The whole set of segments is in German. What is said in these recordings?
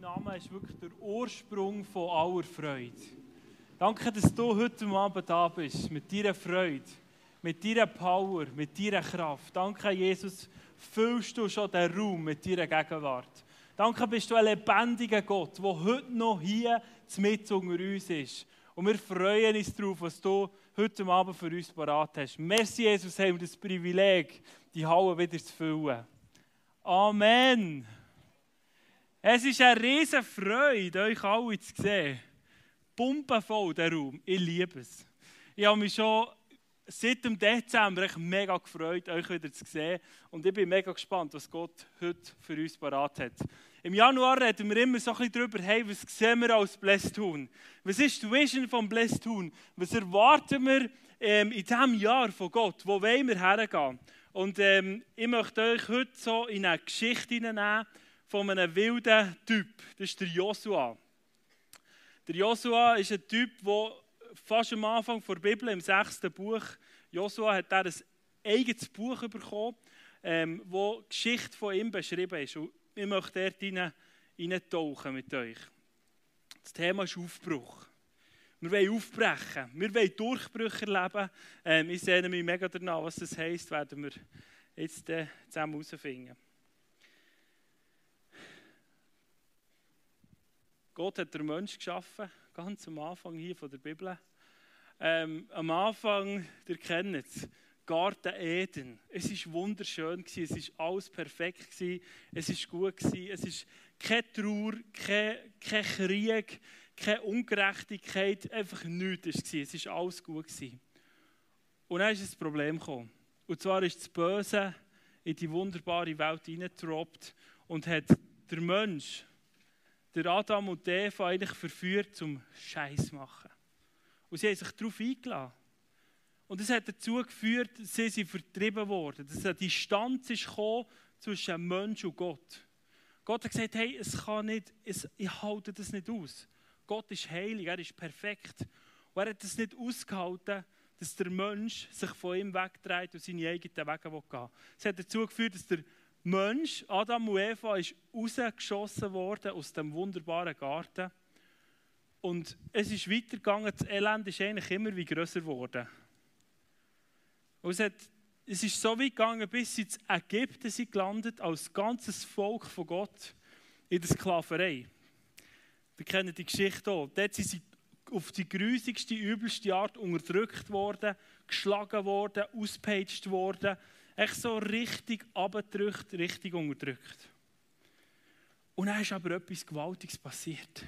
Name ist wirklich der Ursprung von aller Freude. Danke, dass du heute Abend da bist, mit deiner Freude, mit deiner Power, mit deiner Kraft. Danke, Jesus, füllst du schon den Raum mit deiner Gegenwart. Danke, bist du ein lebendiger Gott, der heute noch hier mit unter uns ist. Und wir freuen uns darauf, was du heute Abend für uns parat hast. Merci, Jesus, haben wir das Privileg, die Halle wieder zu füllen. Amen. Es ist eine riesige Freude, euch alle zu sehen. Pumpenvoll, der Raum. Ich liebe es. Ich habe mich schon seit dem Dezember echt mega gefreut, euch wieder zu sehen. Und ich bin mega gespannt, was Gott heute für uns parat hat. Im Januar reden wir immer so ein bisschen darüber, hey, was sehen wir als Blästun? Was ist die Vision von Blästun? Was erwarten wir ähm, in diesem Jahr von Gott? Wo wollen wir hergehen? Und ähm, ich möchte euch heute so in eine Geschichte hineinnehmen von einem wilden Typ. Das ist der Joshua. Der Joshua ist ein Typ, der fast am Anfang der Bibel, im sechsten Buch, Joshua hat er ein eigenes Buch bekommen, ähm, wo die Geschichte von ihm beschrieben ist. Und ich möchte dort rein, reintauchen mit euch. Das Thema ist Aufbruch. Wir wollen aufbrechen. Wir wollen Durchbrüche erleben. Ähm, ich sehne mich mega danach, was das heisst, werden wir jetzt äh, zusammen herausfinden. Gott hat den Mensch geschaffen, ganz am Anfang hier von der Bibel. Ähm, am Anfang, ihr kennt es, Garten Eden. Es war wunderschön, es war alles perfekt, es war gut, es war keine Trauer, kein, kein Krieg, keine Ungerechtigkeit, einfach nichts. Es war alles gut. Und dann ist ein Problem gekommen. Und zwar ist das Böse in die wunderbare Welt hineingetroppt und hat der Mensch, der Adam und Eva eigentlich verführt zum Scheiß machen. Und sie haben sich darauf eingeladen. Und das hat dazu geführt, dass sie sind vertrieben worden. Dass eine Distanz ist zwischen Mensch und Gott. Gott hat gesagt, hey, es kann nicht, es, ich halte das nicht aus. Gott ist heilig, er ist perfekt. Und er hat es nicht ausgehalten, dass der Mensch sich von ihm wegdreht und seine eigenen Wege gehen Es hat dazu geführt, dass der Mensch, Adam und Eva, ist rausgeschossen worden aus dem wunderbaren Garten. Und es ist weitergegangen, das Elend ist eigentlich immer wie größer geworden. Es, hat, es ist so weit gegangen, bis sie in Ägypten sind gelandet, als ganzes Volk von Gott in der Sklaverei. Wir kennen die Geschichte auch. Dort sind sie auf die grusigste, übelste Art unterdrückt worden, geschlagen worden, ausgepeitscht worden. Echt so richtig abgedrückt, richtig unterdrückt. Und dann ist aber etwas Gewaltiges passiert.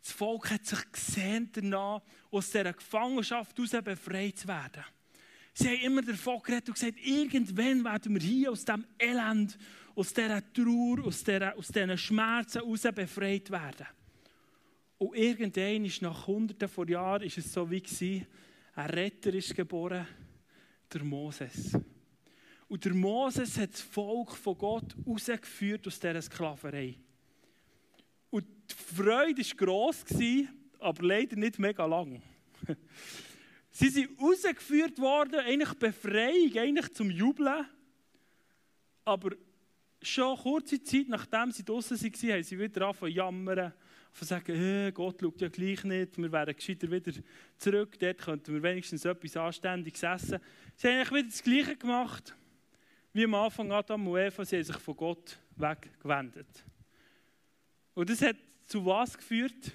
Das Volk hat sich gesehen danach, aus dieser Gefangenschaft heraus befreit zu werden. Sie haben immer davon geredet und gesagt, irgendwann werden wir hier aus diesem Elend, aus dieser Trauer, aus, dieser, aus diesen Schmerzen heraus befreit werden. Und irgendwann ist nach hunderten von Jahren ist es so wie gewesen, ein Retter ist geboren, der Moses. Und der Moses hat das Volk von Gott rausgeführt aus dieser Sklaverei. Und die Freude war gross, aber leider nicht mega lang. Sie sind rausgeführt worden, eigentlich Befreiung, eigentlich zum Jubeln. Aber schon kurze Zeit, nachdem sie draußen waren, haben sie wieder angefangen zu jammern von sagen, hey, Gott schaut ja gleich nicht, wir wären gescheiter wieder zurück, dort könnten wir wenigstens etwas Anständiges essen. Sie haben eigentlich wieder das Gleiche gemacht, wie am Anfang Adam und Eva, sie haben sich von Gott weggewendet. Und das hat zu was geführt?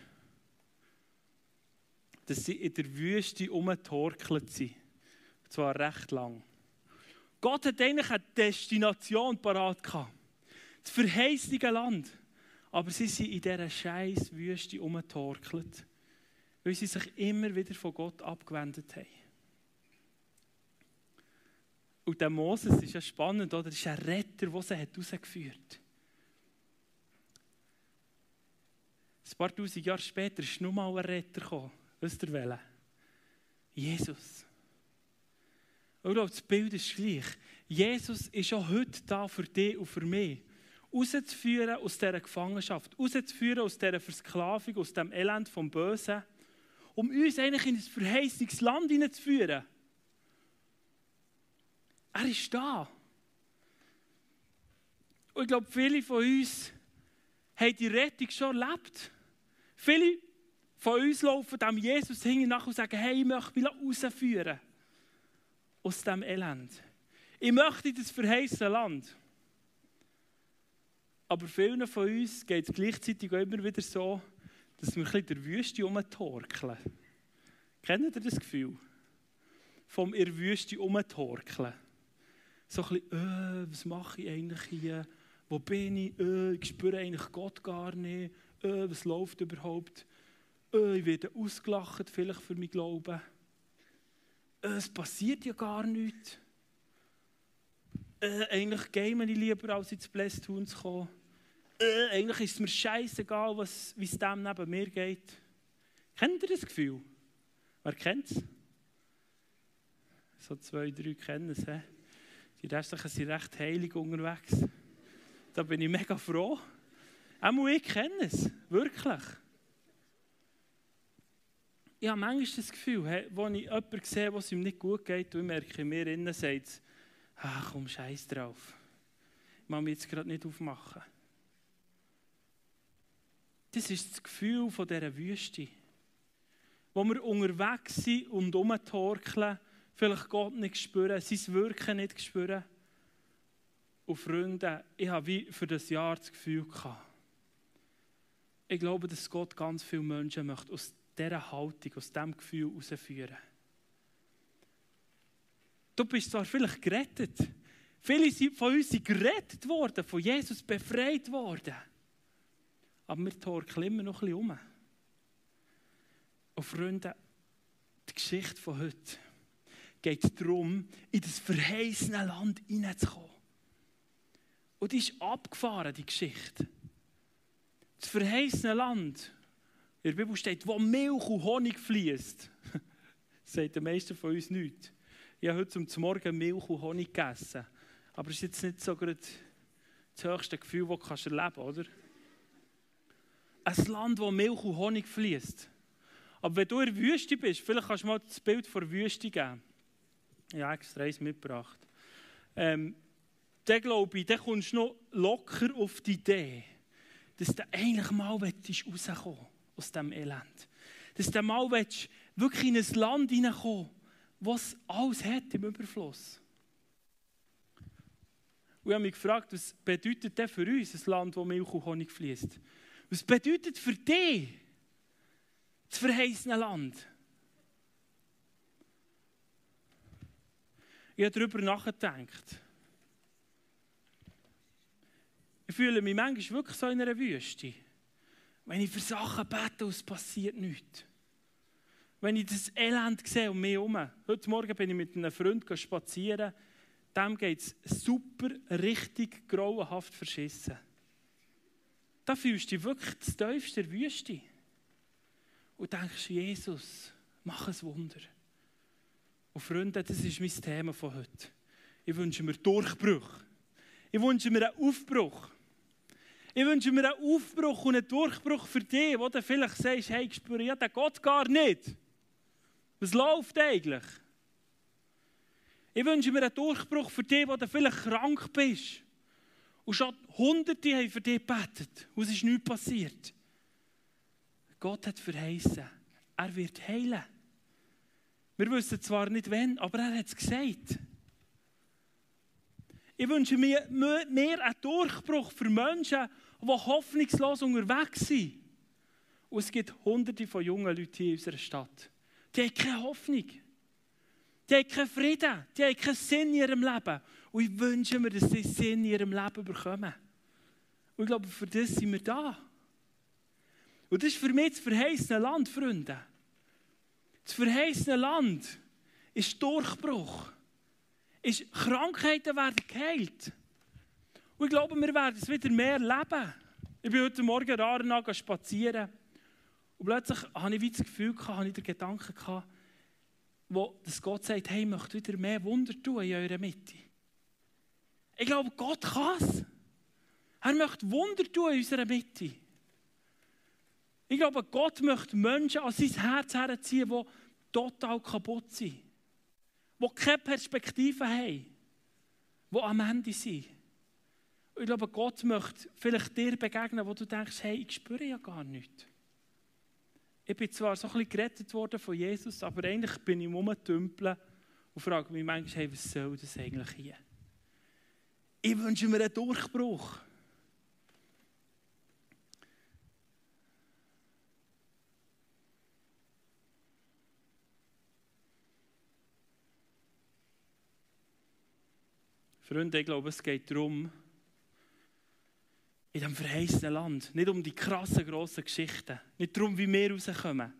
Dass sie in der Wüste umgetorkelt sind. Und zwar recht lang. Gott hat eigentlich eine Destination parat gehabt. Das verheißene Land. Aber sie sind in dieser scheiß Wüste umgetorkelt, weil sie sich immer wieder von Gott abgewendet haben. Und der Moses ist ja spannend, oder? Das ist ein Retter, der sie herausgeführt hat. Ein paar tausend Jahre später ist noch mal ein Retter gekommen. Wisst ihr welchen? Jesus. Und das Bild ist gleich. Jesus ist auch heute da für dich und für mich rauszuführen aus dieser Gefangenschaft, rauszuführen aus dieser Versklavung, aus dem Elend vom Bösen, um uns eigentlich in ein verheißungstes Land hineinzuführen. Er ist da. Und ich glaube, viele von uns haben die Rettung schon erlebt. Viele von uns laufen dem Jesus hinten und sagen, hey, ich möchte mich rausführen aus diesem Elend. Ich möchte in das verheißene Land. Aber vielen von uns geht es gleichzeitig auch immer wieder so, dass wir ein bisschen der Wüste umtorkeln. Kennt ihr das Gefühl? Vom in der Wüste umtorkeln. So ein bisschen, äh, was mache ich eigentlich hier? Wo bin ich? Äh, ich spüre eigentlich Gott gar nicht. Äh, was läuft überhaupt? Äh, ich werde ausgelacht, vielleicht für mein Glauben. Äh, es passiert ja gar nichts. Äh, eigentlich game ich lieber, als ins Blästun zu kommen. Äh, eigentlich ist es mir scheißegal, wie es dem neben mir geht. Kennt ihr das Gefühl? Wer kennt es? So zwei, drei kennen es. He? Die restlichen sind recht heilig unterwegs. Da bin ich mega froh. Auch ich kenne es, wirklich. Ich habe manchmal das Gefühl, wenn ich jemanden sehe, was ihm nicht gut geht, und ich merke, mir innen sagt ach komm, scheiß drauf. Ich muss mich jetzt gerade nicht aufmachen. Das ist das Gefühl von dieser Wüste, wo wir unterwegs sind und umtorkeln, vielleicht Gott nicht spüren, sein Wirken nicht spüren. Und Freunde, ich habe wie für das Jahr das Gefühl gehabt, ich glaube, dass Gott ganz viele Menschen möchte aus dieser Haltung, aus diesem Gefühl herausführen. Du bist zwar vielleicht gerettet, viele von uns sind gerettet worden, von Jesus befreit worden, aber wir torkeln immer noch ein bisschen um. Und Freunde, die Geschichte von heute geht darum, in das verheißene Land hineinzukommen. Und die ist abgefahren, die Geschichte. Das verheißene Land, in der Bibel steht, wo Milch und Honig fließt. Sagt der meisten von uns nicht. Ich habe heute zum Morgen Milch und Honig gegessen. Aber es ist jetzt nicht so das höchste Gefühl, das du erleben kannst, oder? Ein Land, wo Milch und Honig fließt. Aber wenn du in der Wüste bist, vielleicht kannst du mal das Bild von der Wüste geben. Habe extra eins mitgebracht. Ähm, dann glaube ich, dann kommst du noch locker auf die Idee, dass du eigentlich mal rauskommen aus diesem Elend. Dass du mal wirklich in ein Land hineinkommen was alles hat im Überfluss. Und ich habe mich gefragt, was bedeutet das für uns, ein Land, wo Milch und Honig fließt? Was bedeutet für dich das verheißene Land? Ich habe darüber nachgedacht. Ich fühle mich manchmal wirklich so in einer Wüste. Wenn ich für Sachen bete und es passiert nichts. Wenn ich das Elend sehe um mich herum. Heute Morgen bin ich mit einem Freund spazieren. Dem geht es super, richtig grauenhaft verschissen. Da fühlst du dich wirklich das tiefste der Wüste. Und denkst, Jesus, mach ein Wunder. Und Freunde, das ist mein Thema von heute. Ich wünsche mir Durchbruch. Ich wünsche mir einen Aufbruch. Ich wünsche mir einen Aufbruch und einen Durchbruch für dich, wo du vielleicht sagst, hey, ich spüre ja den Gott gar nicht. Was läuft eigentlich? Ich wünsche mir einen Durchbruch für dich, wo du vielleicht krank bist. Und schon Hunderte haben für dich gebetet. Und es ist nichts passiert. Gott hat verheißen, er wird heilen. Wir wissen zwar nicht wann, aber er hat es gesagt. Ich wünsche mir mehr einen Durchbruch für Menschen, die hoffnungslos unterwegs sind. Und es gibt hunderte von jungen Leuten hier in unserer Stadt. Die haben keine Hoffnung. Die haben keinen Frieden. Die haben keinen Sinn in ihrem Leben. Und ich wünsche mir, dass sie Sinn in ihrem Leben bekommen. Und ich glaube, für das sind wir da. Und das ist für mich das verheißene Land, Freunde. Das verheißene Land ist Durchbruch. Ist Krankheiten werden geheilt. Und ich glaube, wir werden es wieder mehr leben. Ich bin heute Morgen Rarna spazieren. Und plötzlich hatte ich das Gefühl, hatte ich den Gedanken, wo dass Gott sagt, hey, ich möchte wieder mehr Wunder tun in eurer Mitte. Ich glaube, Gott kann es. Er möchte Wunder tun in unserer Mitte. Ich glaube, Gott möchte Menschen an sein Herz herziehen, die total kaputt sind. Die keine Perspektive haben. Die am Ende sind. Ich glaube, Gott möchte vielleicht dir begegnen, wo du denkst, hey, ich spüre ja gar nichts. Ich bin zwar so ein bisschen gerettet worden von Jesus, aber eigentlich bin ich rumgetümpelt und frage mich manchmal, hey, was soll das eigentlich hier? Ich wünsche mir einen Durchbruch. Freunde, ich glaube, es geht darum, in diesem verheißenen Land, nicht um die krassen, grossen Geschichten, nicht darum, wie wir rauskommen,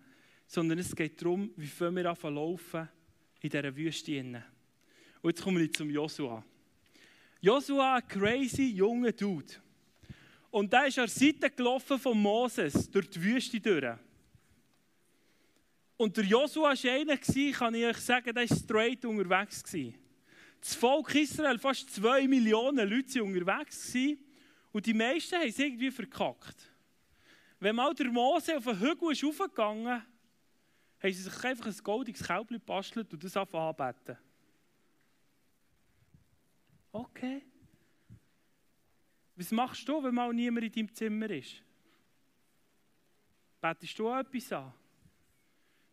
sondern es geht darum, wie wir anfangen laufen in dieser Wüste. Und jetzt kommen wir zum Joshua. Joshua, ein crazy junger Dude. Und der ist an der Seite gelaufen von Moses durch die Wüste durch. Und der Joshua war einer, kann ich euch sagen, der war straight unterwegs. Das Volk Israel, fast zwei Millionen Leute waren unterwegs. Und die meisten haben es irgendwie verkackt. Wenn mal der Mose auf den Hügel ist raufgegangen, haben sie sich einfach ein goldiges Kälbchen gebastelt und das anbeten. Okay. Was machst du, wenn mal niemand in deinem Zimmer ist? Betest du auch etwas an?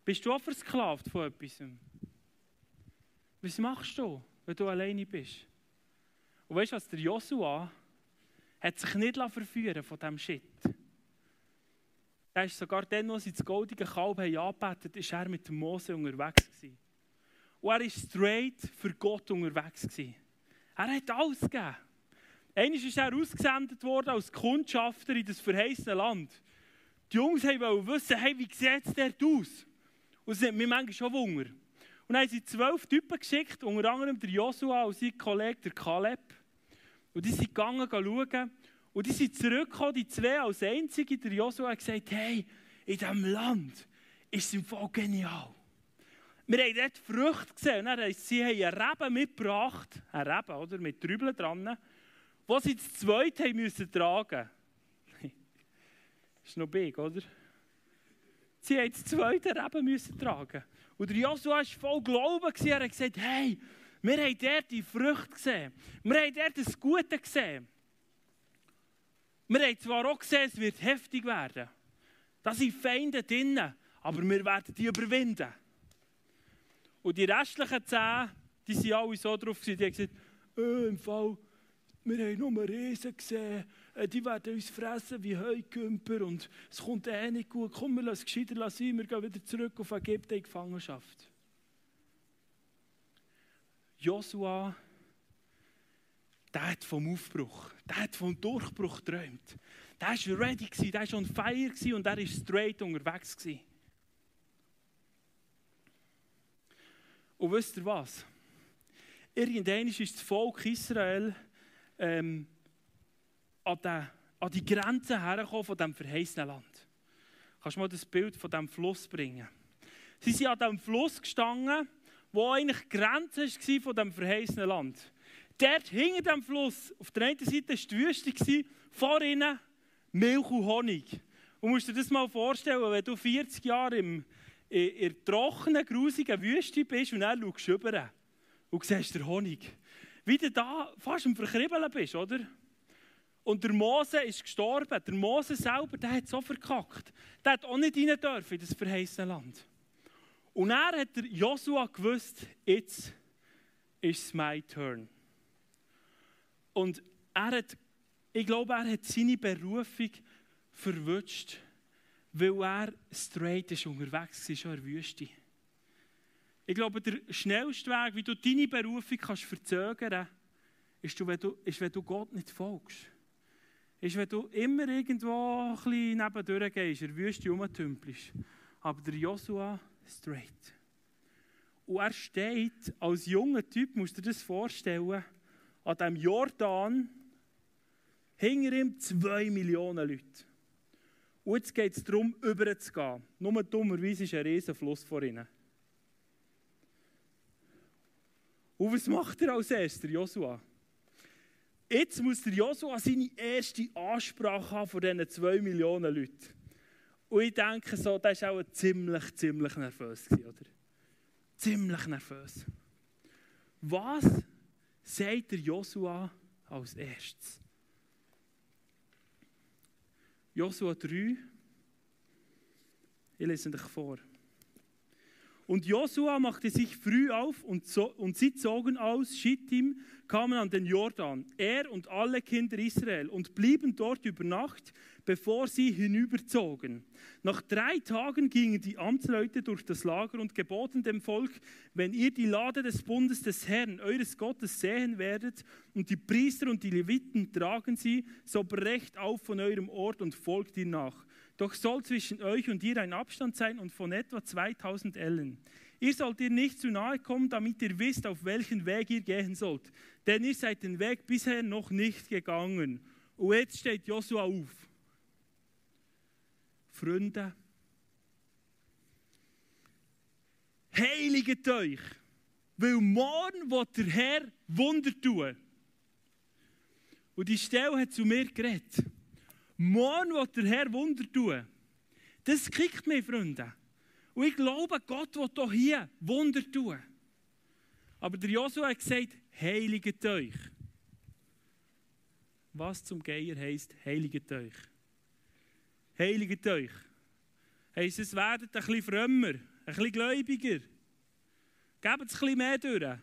Bist du auch versklavt von etwas? Was machst du? Wenn du alleine bist. Und weißt du was, der Joshua hat sich nicht verführen von diesem Shit. Er ist sogar dann, als sie das goldige Kalb angebetet ist er mit Mose unterwegs gewesen. Und er war straight für Gott unterwegs gewesen. Er hat alles gegeben. Einmal ist er ausgesendet worden als Kundschafter in das verheißene Land. Die Jungs wollten wissen, hey, wie sieht es dort aus? Und es hat mich manchmal schon Wunder. Und dann haben sie zwölf Typen geschickt, unter anderem der Joshua und sein Kollege, der Kaleb. Und die sind gegangen, schauen. Und die sind zurückgekommen, die zwei als Einzige. Der Joshua hat gesagt, hey, in diesem Land ist es im Fall genial. Wir haben dort Früchte gesehen. Und dann, sie haben einen Reben mitgebracht, einen Reben, oder, mit Trübeln dran, die sie zu zweit haben müssen tragen mussten. ist noch big, oder? Sie haben das zweite Reben müssen tragen. Und der Joshua war voll Glauben. Er hat gesagt, hey, wir haben dort die Früchte gesehen. Wir haben dort das Gute gesehen. Wir haben zwar auch gesehen, es wird heftig werden. Da sind Feinde drinnen, aber wir werden die überwinden. Und die restlichen zehn, die waren alle so drauf, die haben gesagt, äh, im Fall, wir haben nur Riesen gesehen, äh, die werden uns fressen wie Heukümper und es kommt eh nicht gut. Komm, wir lassen es gescheiter sein, wir gehen wieder zurück auf Ägypten in Gefangenschaft. Joshua, der hat vom Aufbruch, der hat vom Durchbruch geträumt. Der war ready, der war on fire und er war straight unterwegs. Und wisst ihr was? Irgendwann ist das Volk Israel ähm, an, den, an die Grenze hergekommen von diesem verheißenen Land. Kannst du mal das Bild von diesem Fluss bringen? Sie sind an diesem Fluss gestanden, wo eigentlich die Grenze war von diesem verheißenen Land. Dort hinter dem Fluss, auf der einen Seite war die Wüste, vor ihnen Milch und Honig. Und musst dir das mal vorstellen, wenn du 40 Jahre im, in, in der trockenen, grusigen Wüste bist und dann schaust du rüber und siehst den Honig. Wie du da fast am Verkribbeln bist, oder? Und der Mose ist gestorben. Der Mose selber, der hat so verkackt. Der hat auch nicht rein dürfen in das verheißene Land. Und er hat der Joshua gewusst, jetzt ist my turn. Und er hat, ich glaube, er hat seine Berufung verwünscht, weil er straight ist unterwegs war, schon in der Wüste. Ich glaube, der schnellste Weg, wie du deine Berufung kannst verzögern kannst, ist, ist, wenn du Gott nicht folgst ist, wenn du immer irgendwo ein bisschen nebendurch gehst, in der Wüste rumtümpelst. Aber der Joshua straight. Und er steht als junger Typ, musst du dir das vorstellen, an diesem Jordan, hinter ihm zwei Millionen Leute. Und jetzt geht es darum, überzugehen. Nur dummerweise ist ein riesen Fluss vor ihnen. Und was macht er als erster, Joshua? Jetzt muss der Joshua seine erste Ansprache haben von diesen zwei Millionen Leuten. Und ich denke so, der war auch ziemlich, ziemlich nervös, oder? Ziemlich nervös. Was sagt der Joshua als erstes? Josua 3. Ich lese euch vor. Und Josua machte sich früh auf und, so, und sie zogen aus Schittim, kamen an den Jordan, er und alle Kinder Israel, und blieben dort über Nacht, bevor sie hinüberzogen. Nach drei Tagen gingen die Amtsleute durch das Lager und geboten dem Volk, wenn ihr die Lade des Bundes des Herrn, eures Gottes, sehen werdet, und die Priester und die Leviten tragen sie, so brecht auf von eurem Ort und folgt ihr nach. Doch soll zwischen euch und ihr ein Abstand sein und von etwa 2000 Ellen. Ihr sollt ihr nicht zu nahe kommen, damit ihr wisst, auf welchen Weg ihr gehen sollt. Denn ihr seid den Weg bisher noch nicht gegangen. Und jetzt steht Josua auf. Freunde, heiliget euch, weil morgen wird der Herr Wunder tun. Und die Stelle hat zu mir geredet. Morgen wird der Herr Wunder tun. Das kickt mich, Freunde. Und ich glaube, Gott wird auch hier Wunder tun. Aber der Josua hat gesagt, heiliget euch. Was zum Geier heisst, heiliget euch. Heiliget euch. Heisst, es werdet ein bisschen frömmer, ein bisschen gläubiger. Gebt es ein bisschen mehr durch.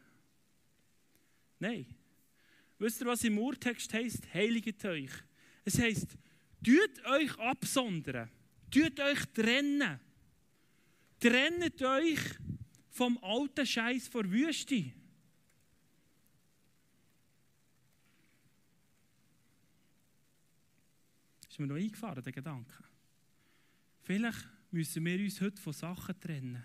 Nein. Wisst ihr, was im Urtext heisst? Heiliget euch. Es heisst, tut euch absondern. Tut euch trennen. Trennt euch vom alten Scheiß vor Wüste. Ist mir noch eingefahren, der Gedanke. Vielleicht müssen wir uns heute von Sachen trennen,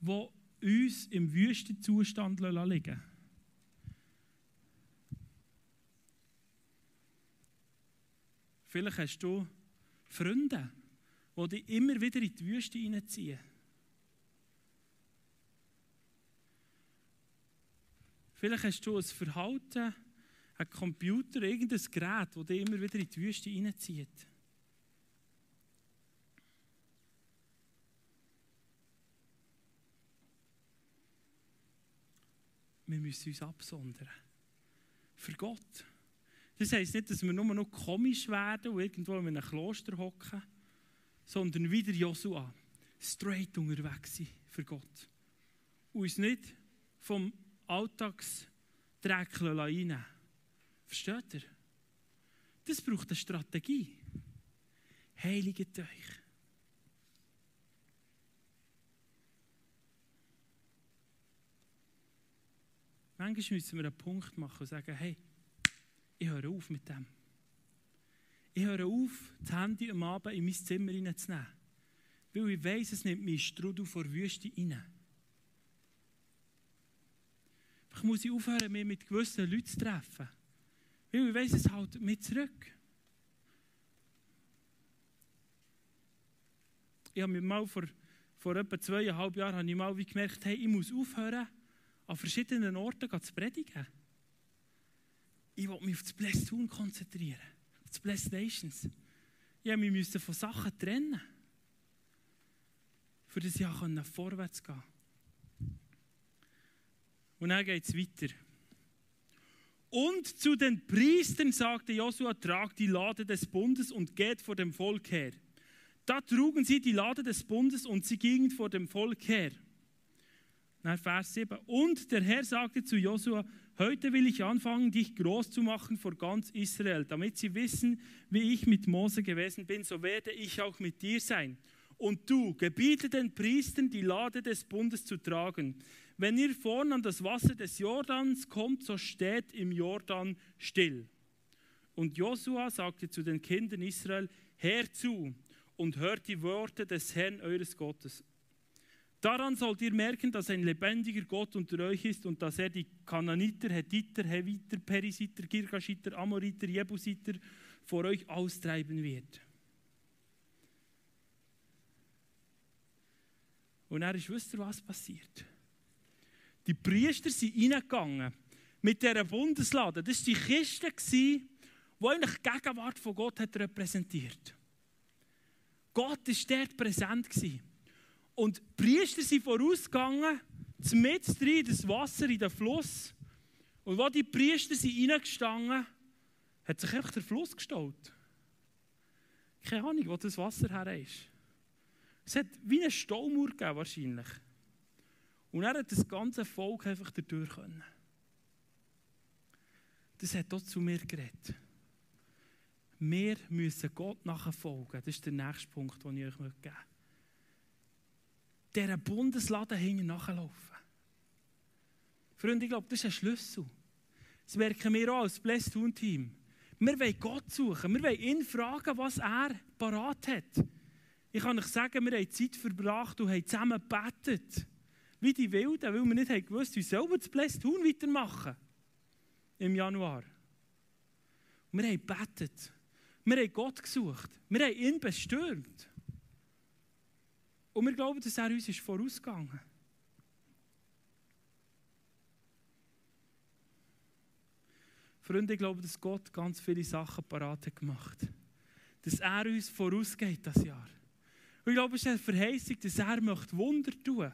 die uns im Wüstenzustand liegen Vielleicht hast du Freunde, die dich immer wieder in die Wüste hineinziehen. Vielleicht hast du ein Verhalten, ein Computer, irgendein Gerät, das dich immer wieder in die Wüste hineinzieht. Wir müssen uns absondern. Für Gott. Das heisst nicht, dass wir nur noch komisch werden und irgendwo in einem Kloster hocken, sondern wieder Josua, straight unterwegs sein für Gott. Und uns nicht vom Alltagsdreck reinnehmen. Versteht ihr? Das braucht eine Strategie. Heiliget euch. Manchmal müssen wir einen Punkt machen und sagen, hey, ich höre auf mit dem. Ich höre auf, das Handy am Abend in mein Zimmer hineinzunehmen. Weil ich weiss, es nimmt mich Strudel vor Wüste rein. Ich muss aufhören, mich mit gewissen Leuten zu treffen. Weil ich weiss, es hält mich zurück. Ich habe mir mal vor, vor etwa zweieinhalb Jahren habe ich mal wie gemerkt, hey, ich muss aufhören, an verschiedenen Orten zu predigen. Ich wollte mich auf das Tun konzentrieren, auf das Nations. Ja, wir müssen von Sachen trennen, für das Jahr vorwärts gehen Und dann geht es weiter. Und zu den Priestern sagte Josua, tragt die Lade des Bundes und geht vor dem Volk her. Da trugen sie die Lade des Bundes und sie gingen vor dem Volk her. Nach Vers 7. Und der Herr sagte zu Josua, heute will ich anfangen, dich groß zu machen vor ganz Israel, damit sie wissen, wie ich mit Mose gewesen bin, so werde ich auch mit dir sein. Und du, gebiete den Priestern, die Lade des Bundes zu tragen. Wenn ihr vorn an das Wasser des Jordans kommt, so steht im Jordan still. Und Josua sagte zu den Kindern Israel, Hör zu und hört die Worte des Herrn eures Gottes. Daran sollt ihr merken, dass ein lebendiger Gott unter euch ist und dass er die Kananiter, Hethiter, Heviter, Perisiter, Girgashiter, Amoriter, Jebusiter vor euch austreiben wird. Und er ist, wisst ihr, was passiert? Die Priester sind reingegangen mit dieser Bundeslade. Das war die Kiste, die eigentlich die Gegenwart von Gott hat repräsentiert. Gott war dort präsent. Gewesen. Und die Priester sind vorausgegangen, mit rein das Wasser in den Fluss. Und wo die Priester sind reingestanden, hat sich einfach der Fluss gestaut. Keine Ahnung, wo das Wasser her ist. Es hat wie eine Staumauer gegeben, wahrscheinlich. Und er hat das ganze Volk einfach dadurch können. Das hat auch zu mir geredet. Wir müssen Gott nachfolgen. Das ist der nächste Punkt, den ich euch geben möchte. Dieser Bundesladen hinten nachlaufen. Freunde, ich glaube, das ist ein Schlüssel. Das merken wir auch als Blessed Team. Wir wollen Gott suchen. Wir wollen ihn fragen, was er parat hat. Ich kann euch sagen, wir haben Zeit verbracht und haben zusammen gebetet. Wie die Wilden, weil wir nicht haben gewusst, wie wir das Blessed weitermachen. Im Januar. Wir haben gebetet. Wir haben Gott gesucht. Wir haben ihn bestürmt. Und wir glauben, dass er uns ist vorausgegangen Freunde, ich glaube, dass Gott ganz viele Sachen parat hat gemacht. Dass er uns vorausgeht das Jahr. Und ich glaube, es ist eine Verheißung, dass er möchte Wunder tun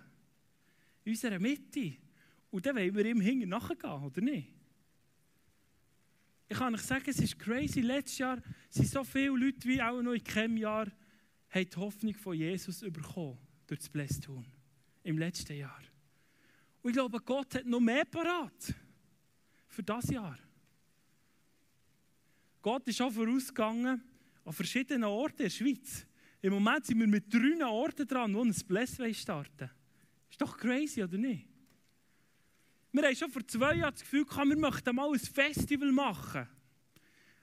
In unserer Mitte. Und dann wollen wir ihm hinten nachgehen, oder nicht? Ich kann euch sagen, es ist crazy. Letztes Jahr sind so viele Leute wie auch noch in keinem Jahr haben die Hoffnung von Jesus bekommen durch das Blästun im letzten Jahr. Und ich glaube, Gott hat noch mehr parat für das Jahr. Gott ist auch vorausgegangen an verschiedenen Orten in der Schweiz. Im Moment sind wir mit drei Orten dran, wo ein Bless starten Ist doch crazy, oder nicht? Wir haben schon vor zwei Jahren das Gefühl gehabt, wir möchten mal ein Festival machen.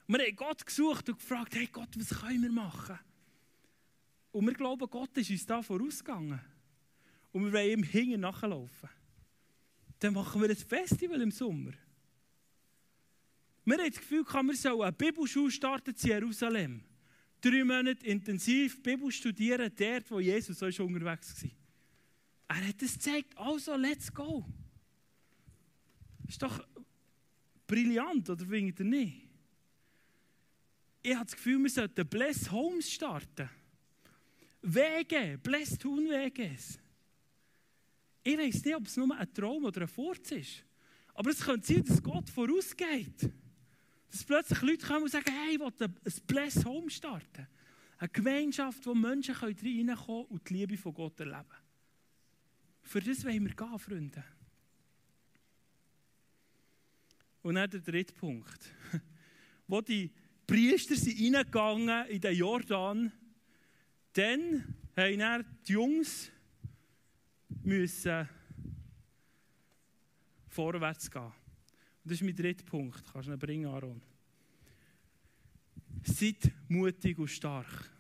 Wir haben Gott gesucht und gefragt, hey Gott, was können wir machen? Und wir glauben, Gott ist uns da vorausgegangen. Und wir wollen ihm hinten nachlaufen. Dann machen wir ein Festival im Sommer. Wir haben das Gefühl, wir sollen eine Bibelschule starten in Jerusalem. Drei Monate intensiv Bibel studieren, dort, wo Jesus auch schon unterwegs war. Er hat es gezeigt, also let's go. Ist doch brillant, oder findet ihr nicht? Ich habe das Gefühl, wir sollten Bless Homes starten. Wege, Bless Tun Weges. Ich weiß nicht, ob es nur ein Traum oder ein Furz ist. Aber es könnte sein, dass Gott vorausgeht. Dass plötzlich Leute kommen und sagen, hey, ich will ein Bless Home starten. Eine Gemeinschaft, wo Menschen reinkommen können und die Liebe von Gott erleben. Für das wollen wir gehen, Freunde. Und dann der dritte Punkt. Wo die Priester sind reingegangen in den Jordan, dann haben dann die Jungs müssen vorwärts gehen. Und das ist mein dritter Punkt. Kannst du ihn bringen, Aaron? Seid mutig und stark.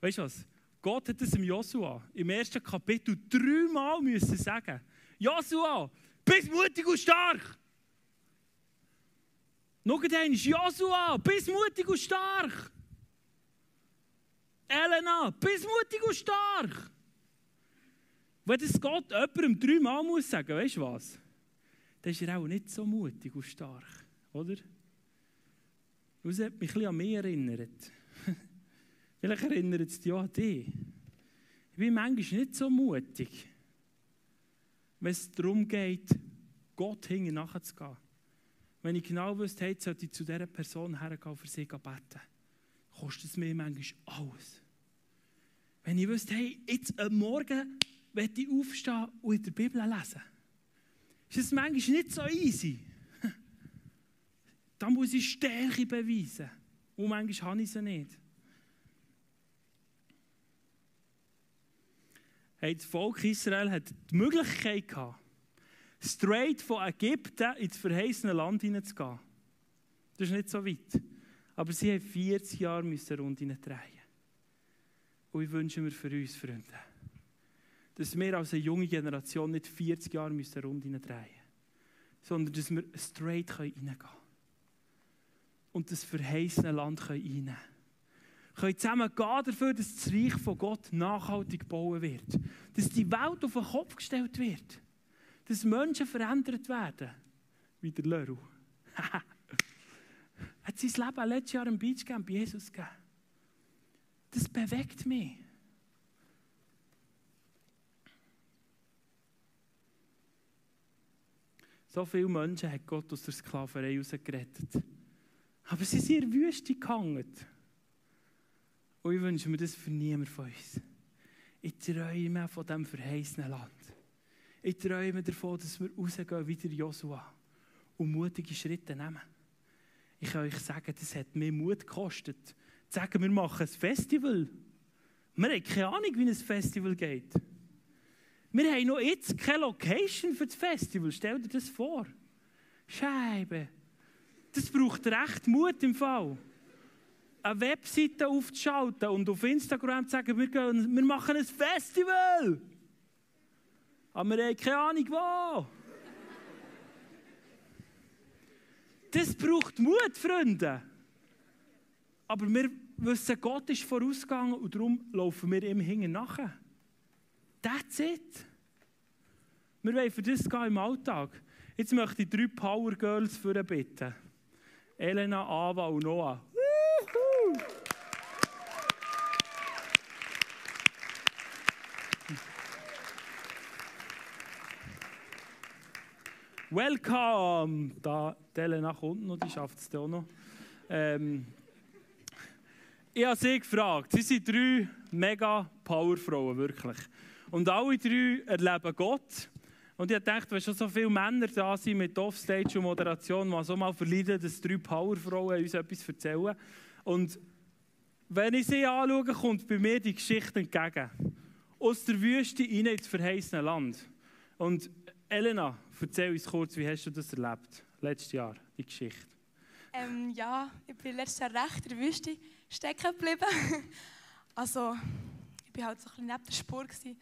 Weißt du was? Gott hat es im Josua im ersten Kapitel dreimal müssen sagen: Josua, bist mutig und stark. Noch einmal, Josua, bist mutig und stark. Elena, bist mutig und stark. Wenn das Gott jemandem dreimal muss sagen, weißt du was? dann ist er auch nicht so mutig und stark, oder? Das hat mich ein bisschen an mich erinnert. Vielleicht erinnert es dich an dich. Ich bin manchmal nicht so mutig, wenn es darum geht, Gott hinten nachzugehen. Wenn ich genau wüsste, hey, sollte ich zu dieser Person hergehen und für sie beten, kostet es mir manchmal alles. Wenn ich wüsste, hey, jetzt am Morgen werde ich aufstehen und in der Bibel lesen ist es manchmal nicht so easy. Da muss ich Stärke beweisen. Und manchmal habe ich sie nicht. Hey, das Volk Israel hat die Möglichkeit gehabt, straight von Ägypten ins verheißene Land hineinzugehen. Das ist nicht so weit. Aber sie haben 40 Jahre müssen Runden drehen. Und ich wünsche mir für uns, Freunde, dass wir als eine junge Generation nicht 40 Jahre müssen Runden drehen müssen, sondern dass wir straight reingehen können. Und das verheißene Land können. Wir können zusammen gehen dafür, dass das Reich von Gott nachhaltig gebaut wird. Dass die Welt auf den Kopf gestellt wird. Dass Menschen verändert werden. Wie der Leru. hat sein Leben letztes Jahr im Beachcamp Jesus gegeben. Das bewegt mich. So viele Menschen hat Gott aus der Sklaverei herausgerettet. Aber sie sind in der Wüste gehangen. Und ich wünsche mir das für niemanden von uns. Ich träume von diesem verheißenen Land. Ich träume davon, dass wir rausgehen wie der Joshua und mutige Schritte nehmen. Ich kann euch sagen, das hat mir Mut gekostet. Zu sagen, wir machen ein Festival. Wir haben keine Ahnung, wie ein Festival geht. Wir haben noch jetzt keine Location für das Festival. Stell dir das vor. Scheibe. Das braucht recht Mut im Fall. Eine Webseite aufzuschalten und auf Instagram zu sagen, wir, gehen, wir machen ein Festival. Aber wir haben keine Ahnung wo. Das braucht Mut, Freunde. Aber wir wissen, Gott ist vorausgegangen und darum laufen wir ihm hinten nachher. That's it. Wir wollen für das gehen im Alltag. Jetzt möchte ich drei Power Girls für bitten. Elena, Ava und Noah. Woohoo! Welcome! Da, die Elena kommt noch, die schafft es auch noch. Ähm, ich habe sie gefragt. Sie sind drei mega Powerfrauen, wirklich. Und alle drei erleben Gott. Und ich dachte, wenn schon so viele Männer da sind mit Offstage und Moderation, mal so mal verleiden, dass drei Powerfrauen uns etwas erzählen. Und wenn ich sie anschaue, kommt bei mir die Geschichte entgegen. Aus der Wüste rein ins verheißene Land. Und Elena, erzähl uns kurz, wie hast du das erlebt, letztes Jahr, die Geschichte? Ähm, ja, ich bin letztes Jahr recht in der Wüste stecken geblieben. also, ich war halt so ein bisschen neben der Spur. Gewesen.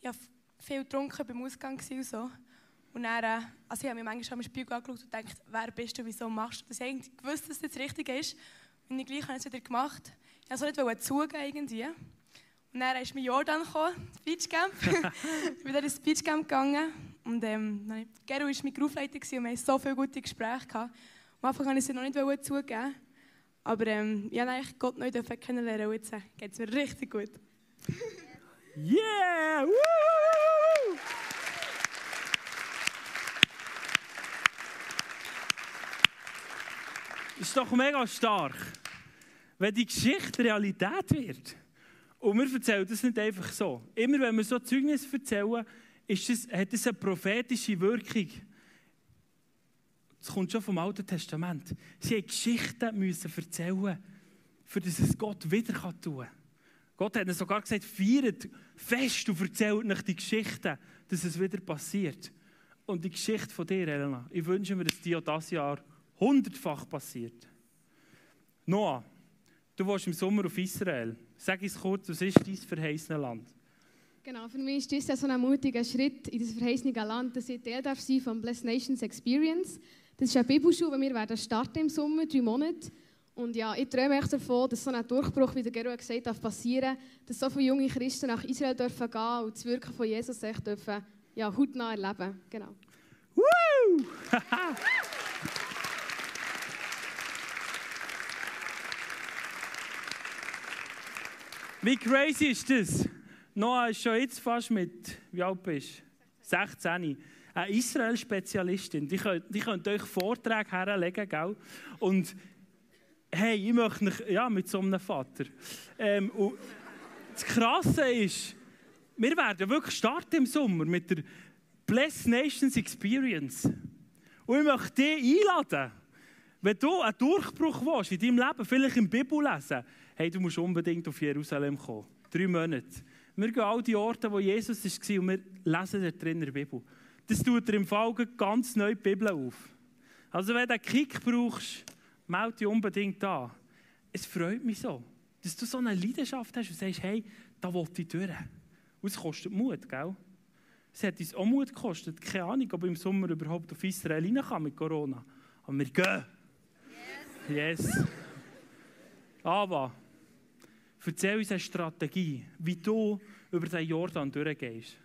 Ich war viel getrunken beim Ausgang und so. Und dann, äh, also ich habe mich manchmal im Spiegel angeschaut und gedacht, wer bist du, wieso machst du das? Ich eigentlich gewusst, dass das jetzt richtig ist. Und ich gleich habe es wieder gemacht. Ich wollte es nicht zugeben irgendwie. Und dann ist mir Jordan gekommen, das Beachcamp. ich bin dann ins Beachcamp gegangen. Und ähm, Gero war mein Berufsleiter und wir hatten so viele gute Gespräche. Gehabt. Am Anfang wollte ich es noch nicht zugeben. Aber ähm, ich durfte Gott neu kennenlernen und jetzt äh, geht es mir richtig gut. yeah! Woo! Ist doch mega stark, wenn die Geschichte Realität wird. Und wir erzählen das nicht einfach so. Immer wenn wir so Zeugnis erzählen, ist das, hat das eine prophetische Wirkung. Das kommt schon vom Alten Testament. Sie mussten Geschichten müssen erzählen, für das es Gott wieder tun kann. Gott hat sogar gesagt, feiert fest und erzählt nicht die Geschichten, dass es wieder passiert. Und die Geschichte von dir, Elena, ich wünsche mir, dass die auch dieses Jahr hundertfach passiert. Noah, du warst im Sommer auf Israel. Sag uns kurz, was ist dein verheißene Land? Genau, für mich ist das so ein mutiger Schritt in das verheißene Land, dass ich Teil darf sein vom Blessed Nations Experience. Das ist eine Bibelschule, wir werden starten im Sommer, drei Monate. Und ja, ich träume echt davon, dass so ein Durchbruch, wie der Gero gesagt hat, passieren dass so viele junge Christen nach Israel dürfen gehen und das Wirken von Jesus echt dürfen, ja, hautnah erleben. Genau. Woo! Wie crazy ist das? Noah ist schon jetzt fast mit, wie alt bist du? 16. Eine Israel-Spezialistin. Die könnt, die könnt euch Vorträge herlegen, gell? Und hey, ich möchte nicht, ja, mit so einem Vater. Ähm, das Krasse ist, wir werden wirklich starten im Sommer mit der Blessed Nations Experience. Und ich möchte dich einladen, wenn du einen Durchbruch willst in deinem Leben, vielleicht im Bibel lesen, hey, du musst unbedingt auf Jerusalem kommen. Drei Monate. Wir gehen all die Orte, wo Jesus war und wir lesen dort drin in der Bibel. Das tut dir im Fall ganz neu die Bibel auf. Also wenn du einen Kick brauchst, melde dich unbedingt an. Es freut mich so, dass du so eine Leidenschaft hast und sagst, hey, da wollte ich durch. Und es kostet Mut, gell? Es hat uns auch Mut gekostet. Keine Ahnung, ob ich im Sommer überhaupt auf Israel rein kann mit Corona. Aber wir gehen. Yes. yes. Aber erzähl uns eine Strategie, wie du über den Jordan durchgehst.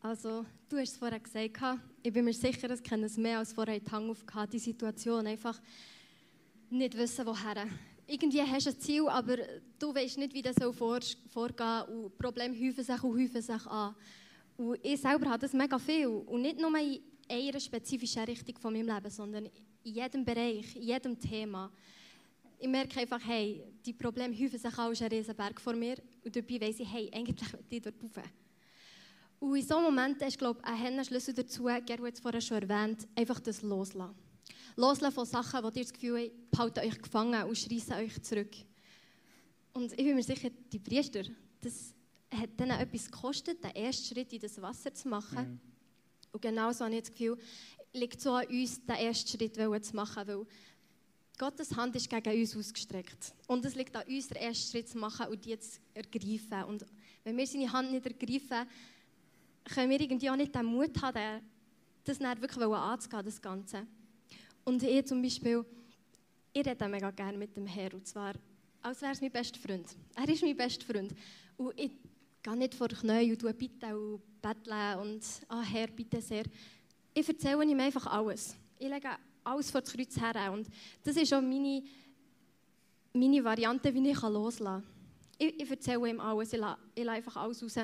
Also, du hast es vorhin gesagt, ich bin mir sicher, es kennen es mehr als vorher in Hang auf die Situation, einfach nicht wissen, woher. Irgendwie hast du ein Ziel, aber du weißt nicht, wie das so vorgehen und Probleme häufen sich und häufen sich an. Und ich selber habe das mega viel und nicht nur in einer spezifischen Richtung von meinem Leben, sondern in jedem Bereich, in jedem Thema. Ich merke einfach, hey, die Probleme häufen sich auch als ein Riesenberg vor mir. Und dabei weiss ich, hey, eigentlich will ich dort rauf. Und in so Momenten ist, glaube ich, ein Schlüssel dazu, Gerhard hat es vorher schon erwähnt, einfach das Loslassen. Loslassen von Sachen, wo ihr das Gefühl habt, behalten euch gefangen und schreissen euch zurück. Und ich bin mir sicher, die Priester, das hat dann etwas gekostet, den ersten Schritt in das Wasser zu machen. Mhm. Und genau so habe ich das Gefühl, liegt so an uns, den ersten Schritt zu machen, weil Gottes Hand ist gegen uns ausgestreckt. Und es liegt an uns, den ersten Schritt zu machen und die zu ergreifen. Und wenn wir seine Hand nicht ergreifen, können wir irgendwie auch nicht den Mut haben, das nicht wirklich anzugehen, das Ganze. Und ich zum Beispiel, ich rede mega gerne mit dem Herrn, und zwar, als wäre es mein bester Freund. Er ist mein bester Freund. Und ich gehe nicht vor die Knie und tue bitte und betteln und «Ah, Herr, bitte sehr». Ich erzähle ihm einfach alles. Ich lege alles vor das Kreuz her. Und das ist auch meine, meine Variante, wie ich loslassen kann. Ich, ich erzähle ihm alles, ich lasse, ich lasse einfach alles raus.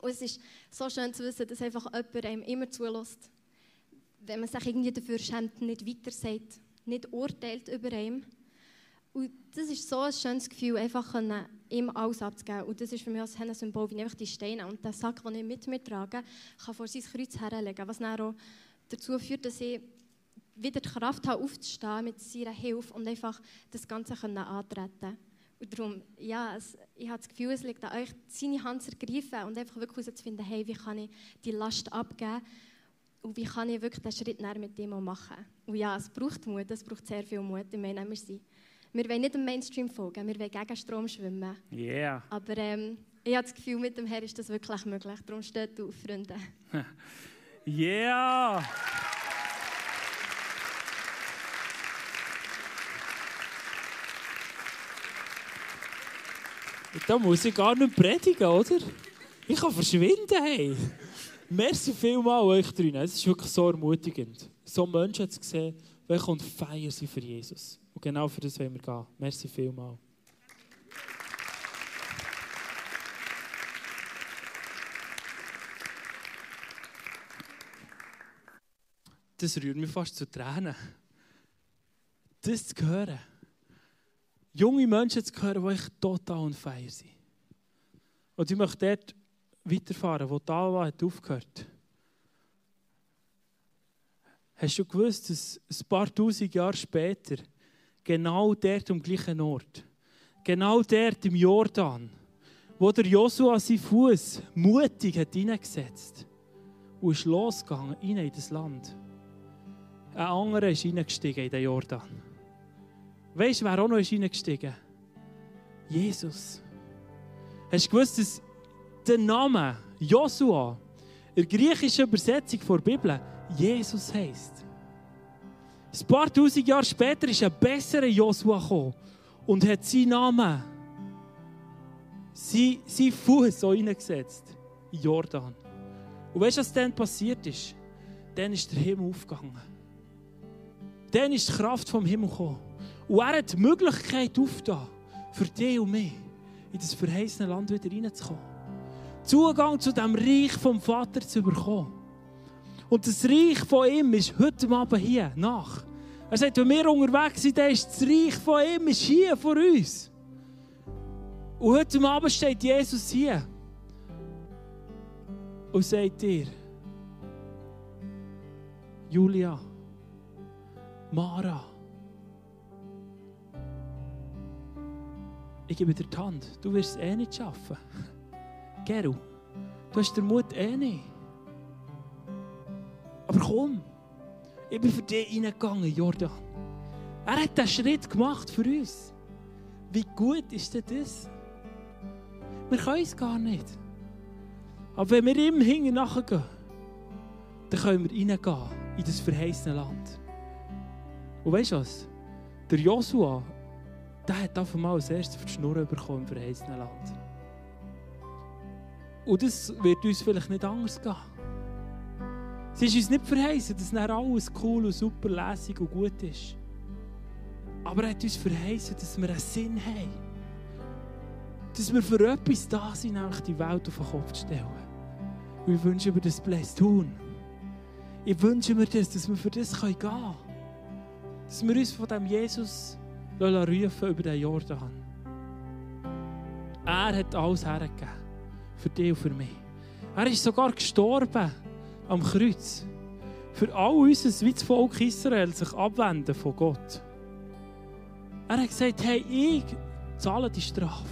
Und es ist so schön zu wissen, dass einfach jemand einem immer zulässt. Wenn man sich irgendwie dafür schämt, nicht weiter sagt, nicht urteilt über ihn. Und das ist so ein schönes Gefühl, einfach ihm alles abzugeben. Und das ist für mich als ein Symbol, wie ich einfach die Steine und den Sack, den ich mit mir trage, kann vor sein Kreuz herlegen. Was dann auch dazu führt, dass ich wieder die Kraft habe, aufzustehen mit seiner Hilfe und einfach das Ganze antreten Und darum, ja, es, ich habe das Gefühl, es liegt an euch, seine Hand zu ergreifen und einfach wirklich herauszufinden, hey, wie kann ich die Last abgeben und wie kann ich wirklich den Schritt näher mit ihm machen. Und ja, es braucht Mut, es braucht sehr viel Mut. Ich meine, wir, sind, wir wollen nicht dem Mainstream folgen, wir wollen gegen Strom schwimmen. Yeah. Aber ähm, ich habe das Gefühl, mit dem Herr ist das wirklich möglich. Darum steht du auf, Freunde. yeah! Da muss ich gar nicht predigen, oder? Ich kann verschwinden, hey. Merci vielmal euch drinnen. Es ist wirklich so ermutigend, so Menschen zu sehen, welche on feier sind für Jesus. Und genau für das wollen wir gehen. Merci vielmal. Das rührt mich fast zu Tränen. Das zu hören junge Menschen zu hören, die echt total on fire sind. Und ich möchte dort weiterfahren, wo die Alva hat aufgehört Hast du gewusst, dass ein paar tausend Jahre später, genau dort am gleichen Ort, genau dort im Jordan, wo der Josua seinen Fuß mutig hat hineingesetzt und ist losgegangen in das Land. Ein anderer ist hineingestiegen in den Jordan. Weißt du, wer auch noch ist reingestiegen Jesus. Hast du gewusst, dass der Name Joshua in der griechischen Übersetzung der Bibel Jesus heisst? Ein paar tausend Jahre später ist ein besserer Joshua gekommen und hat seinen Namen, seinen, seinen Fuß so hineingesetzt in Jordan. Und weißt du, was dann passiert ist? Dann ist der Himmel aufgegangen. Dann ist die Kraft vom Himmel gekommen. Und er hat die Möglichkeit aufgetan, für dich und mich in das verheißene Land wieder reinzukommen. Zugang zu dem Reich vom Vater zu bekommen. Und das Reich von ihm ist heute Abend hier nach. Er sagt, wenn wir unterwegs sind, dann ist das Reich von ihm ist hier vor uns. Und heute Abend steht Jesus hier und sagt dir, Julia, Mara, ich gebe dir die Hand. Du wirst es eh nicht schaffen. Geru, du hast den Mut eh nicht. Aber komm, ich bin für dich reingegangen, Jordan. Er hat den Schritt gemacht für uns. Wie gut ist denn das? Wir können es gar nicht. Aber wenn wir ihm hinten nachgehen, dann können wir reingehen in das verheißene Land. Und weißt du was? Der Joshua der hat auf einmal als erstes auf die Schnur bekommen im verheißenen Land. Und das wird uns vielleicht nicht anders gehen. Es ist uns nicht verheißen, dass dann alles cool und super lässig und gut ist. Aber er hat uns verheißen, dass wir einen Sinn haben. Dass wir für etwas da sind, nämlich die Welt auf den Kopf zu stellen. Und ich wünsche mir das Bless tun. Ich wünsche mir das, dass wir für das gehen können. Dass wir uns von dem Jesus rufen über den Jordan. Er hat alles hergegeben. Für dich und für mich. Er ist sogar gestorben am Kreuz. Für all uns, wie das Volk Israel, sich abwenden von Gott. Er hat gesagt, hey, ich zahle die Strafe.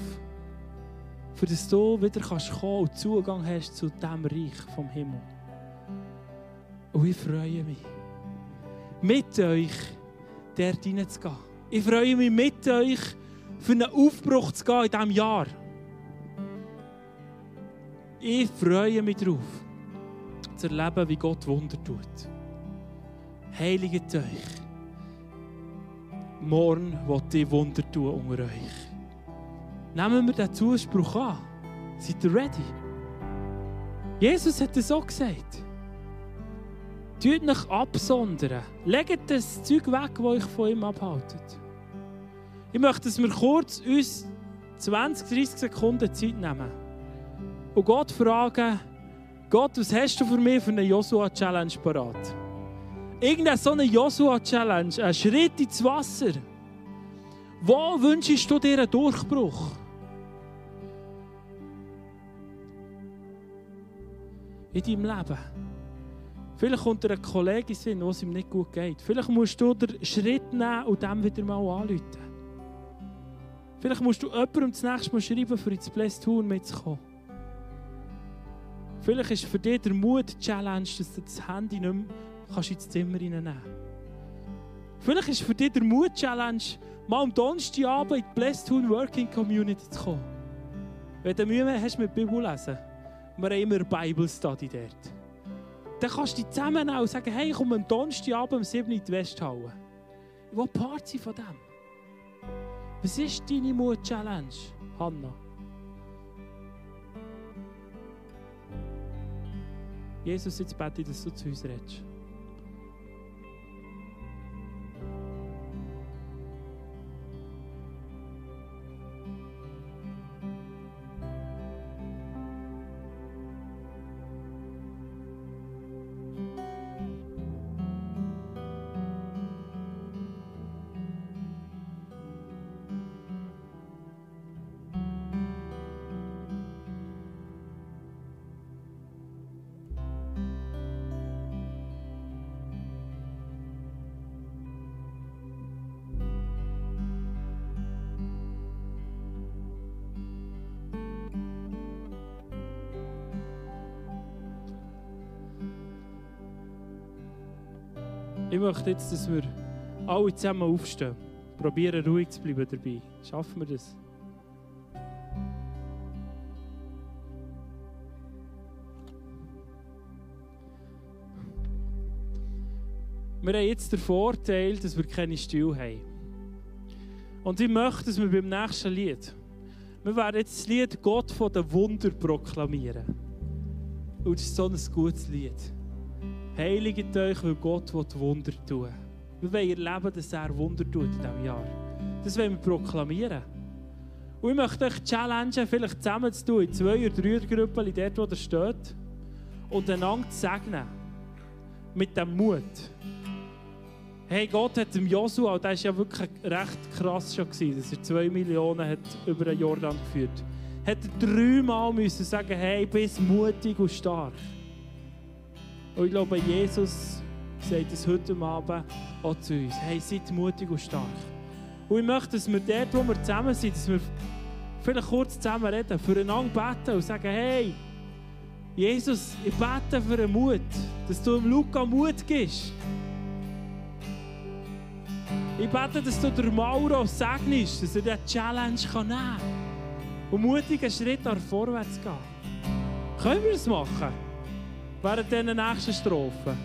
Für dass du wieder kannst kommen und Zugang hast zu dem Reich vom Himmel. Und ich freue mich, mit euch dort hineinzugehen. Ich freue mich mit euch, für einen Aufbruch zu gehen in diesem Jahr. Ich freue mich darauf, zu erleben, wie Gott Wunder tut. Heiligt euch. Morgen wird ich Wunder tun unter euch. Nehmen wir den Zuspruch an. Seid ihr ready? Jesus hat es so gesagt. Tut euch absondern. Legt das Zeug weg, das euch von ihm abhaltet. Ich möchte, dass wir kurz uns 20, 30 Sekunden Zeit nehmen und Gott fragen, Gott, was hast du für mich für eine Joshua-Challenge parat? Irgendeine so eine Joshua-Challenge, ein Schritt ins Wasser. Wo wünschst du dir einen Durchbruch? In deinem Leben. Vielleicht kommt dir ein Kollege in wo es ihm nicht gut geht. Vielleicht musst du den Schritt nehmen und dem wieder mal anrufen. Vielleicht musst du jemandem das nächste Mal schreiben, für ins Blessed Tour mitzukommen. Vielleicht ist für dich der Mut-Challenge, dass du das Handy nicht mehr kannst ins Zimmer nehmen kannst. Vielleicht ist für dich der Mut-Challenge, mal am Donnerstagabend in die Blessed Town Working Community zu kommen. Wenn du Mühe hast mit Bibel lesen, wir haben immer Bible Study dort. Dann kannst du dich zusammennehmen und sagen, hey, komm am Donnerstagabend um 7 Uhr in die Westhalle. Ich will Part sein von dem. Was ist deine Mut-Challenge, Hannah? Jesus, jetzt bete ich, dass du zu uns redest. Ich möchte jetzt, dass wir alle zusammen aufstehen. Probieren ruhig zu bleiben dabei. Schaffen wir das? Wir haben jetzt den Vorteil, dass wir keine Stühle haben. Und ich möchte, dass wir beim nächsten Lied, wir werden jetzt das Lied Gott von den Wunder proklamieren. Und das ist so ein gutes Lied. Heiligt euch, weil Gott Wunder tun. Wir wollen erleben, dass er Wunder tut in diesem Jahr. Das wollen wir proklamieren. Und ich möchte euch challengen, vielleicht zusammen zu tun, in zwei oder drei Gruppen, dort, wo ihr steht, und einander zu segnen. Mit dem Mut. Hey, Gott hat dem Joshua, der war ja wirklich recht krass schon, gewesen, dass er zwei Millionen hat über den Jordan geführt hat. Hat er dreimal müssen sagen, hey, bist mutig und stark. Und ich glaube, Jesus sagt es heute Abend auch zu uns. Hey, seid mutig und stark. Und ich möchte, dass wir dort, wo wir zusammen sind, dass wir vielleicht kurz zusammen reden, füreinander beten und sagen, hey, Jesus, ich bete für den Mut, dass du dem Luca Mut gibst. Ich bete, dass du der Mauro segnest, dass er diese Challenge nehmen kann und mutig einen Schritt vorwärts gehen. Können wir es machen? Während dieser nächsten Strophe.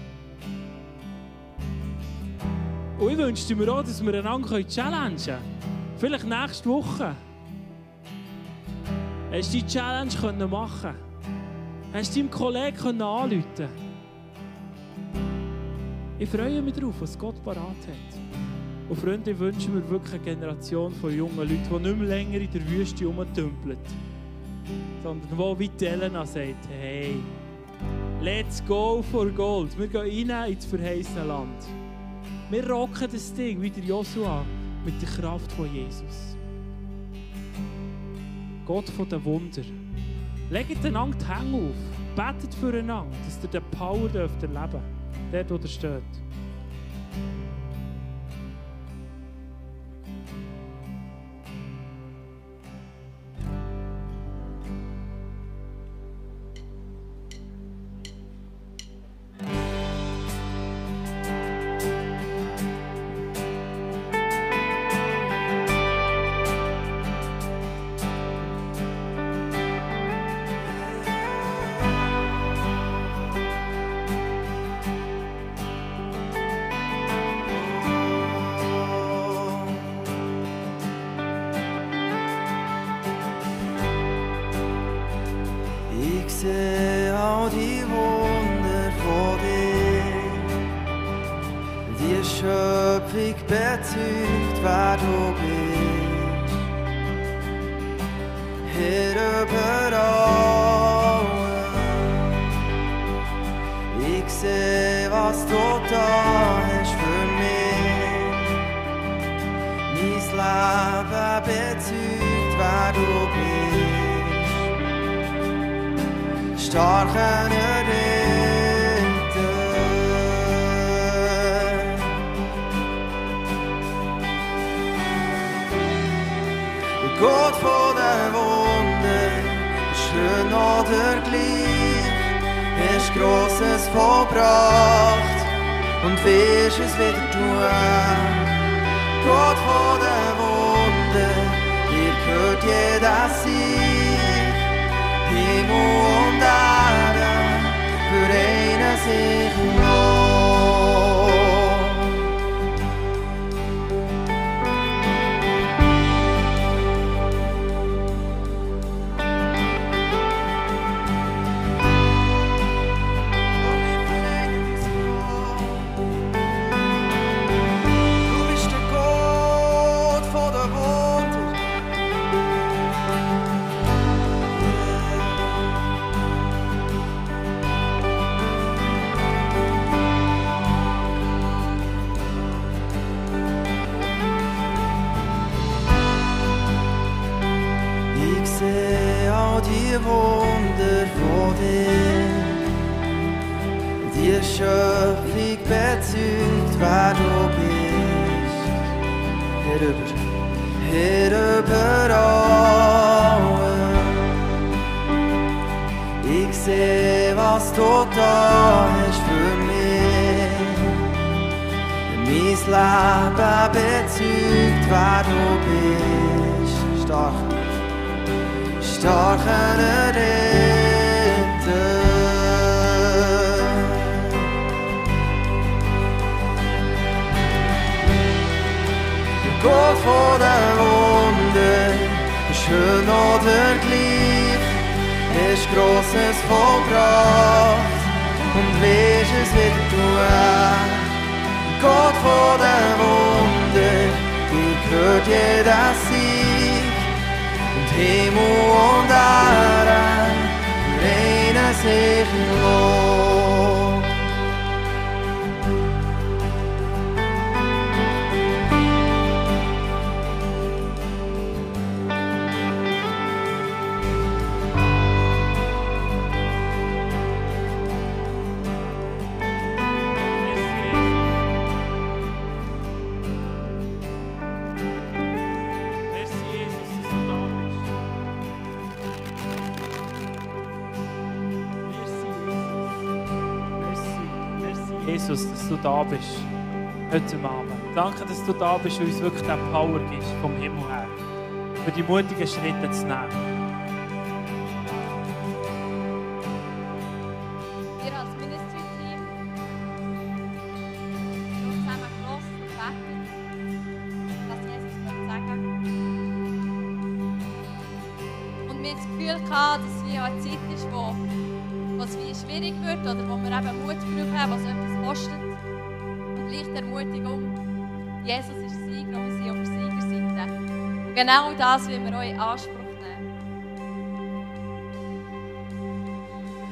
Und ich wünschte mir auch, dass wir einander challengen können. Vielleicht nächste Woche. Hast du die Challenge machen können? Hast du deinem Kollegen anrufen Ich freue mich darauf, was Gott parat hat. Und Freunde, ich wünsche mir wirklich eine Generation von jungen Leuten, die nicht mehr länger in der Wüste rumtümpeln, sondern die wie Elena sagt, hey, Let's go for Gold. Wir gehen rein ins verheißene Land. Wir rocken das Ding wie der Joshua. mit der Kraft von Jesus. Gott von den Wunder. Legt einander die Hände auf, betet füreinander, dass ihr den Power dürft erleben dort wo ihr steht. All die Wunder vor dir. Die Schöpfung bezeugt, wer du bist. Herr über. Ich sehe, was du da hast für mich. Mein Leben bezeugt, wer du bist starken Ritter. Gott von den Wunder, schön oder gleich, ist Großes vollbracht und wirst es wieder tun. Gott von den Wunder, dir gehört jeder Sieg. Himmel und Erde vereinen sich im Lob. Die Wunder von dir. Die Schöpfung bezeugt, wer du bist. Herr über, Herr über allem. Ich sehe, was du da hast für mich. Mein Leben bezeugt, wer du bist. Stark starken Ritter. Gott von den Wunder, schön oder gleich, ist Großes vollbracht und wirst es wieder tun. Gott von den Wunder, dir gehört jeder Sieg. Und Himmel und Erde Jesus. Dass du da bist. Heute Abend. Danke, dass du da bist und uns wirklich den Power gibst vom Himmel her. Für die mutigen Schritte zu nehmen. Und genau das wollen wir euch in Anspruch nehmen.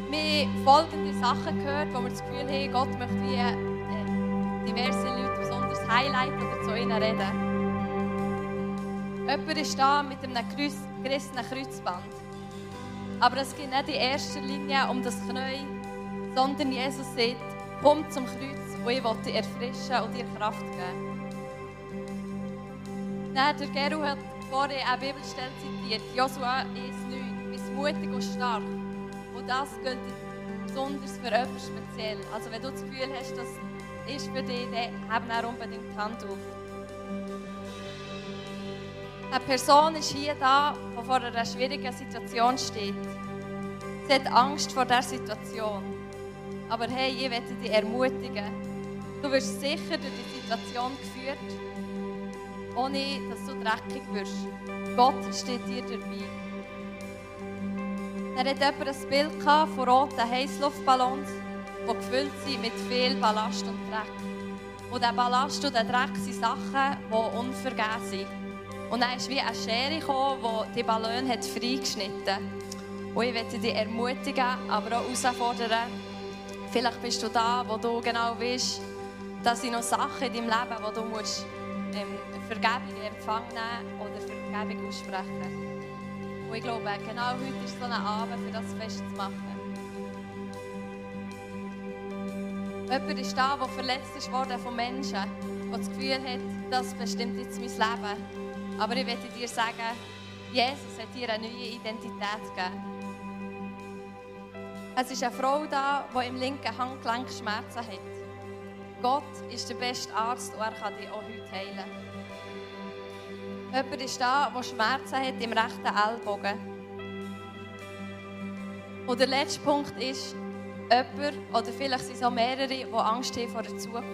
Wir haben folgende Sachen gehört, wo wir das Gefühl haben, Gott möchte wie äh, diverse Leute besonders highlighten oder zu ihnen reden. Jemand ist da mit einem gerissenen Kreuzband. Aber es geht nicht in erster Linie um das Knie, sondern Jesus sagt, komm zum Kreuz und ich will dich erfrischen und dir Kraft geben. Dann, der Geru hat vorhin eine Bibelstelle zitiert, Josua 1,9, bist mutig und stark. Und das gilt besonders für etwas speziell. Also wenn du das Gefühl hast, das ist für dich, dann heb dann unbedingt die Hand auf. Eine Person ist hier da, die vor einer schwierigen Situation steht. Sie hat Angst vor dieser Situation. Aber hey, ich möchte dich ermutigen. Du wirst sicher durch die Situation geführt, ohne dass du dreckig wirst. Gott steht dir dabei. Er hat jemand ein Bild von roten Heißluftballons, die gefüllt sind mit viel Ballast und Dreck. Und der Ballast und der Dreck sind Sachen, die unvergeben sind. Und dann ist wie eine Schere gekommen, die die Ballon hat freigeschnitten Und ich möchte dich ermutigen, aber auch herausfordern. Vielleicht bist du da, wo du genau weißt, dass sind noch Sachen in deinem Leben, wo du musst, ähm, Vergebung in Empfang nehmen oder Vergebung aussprechen. Und ich glaube, genau heute ist so ein Abend, für das festzumachen. Jemand ist da, der verletzt ist von Menschen, der das Gefühl hat, das bestimmt jetzt mein Leben. Aber ich möchte dir sagen, Jesus hat dir eine neue Identität gegeben. Es ist eine Frau da, die im linken Handgelenk Schmerzen hat. Gott ist der beste Arzt und er kann dich auch heute heilen. Jemand ist da, der Schmerzen hat im rechten Ellbogen. Und der letzte Punkt ist, jemand, oder vielleicht sind es auch mehrere, die Angst haben vor der Zukunft.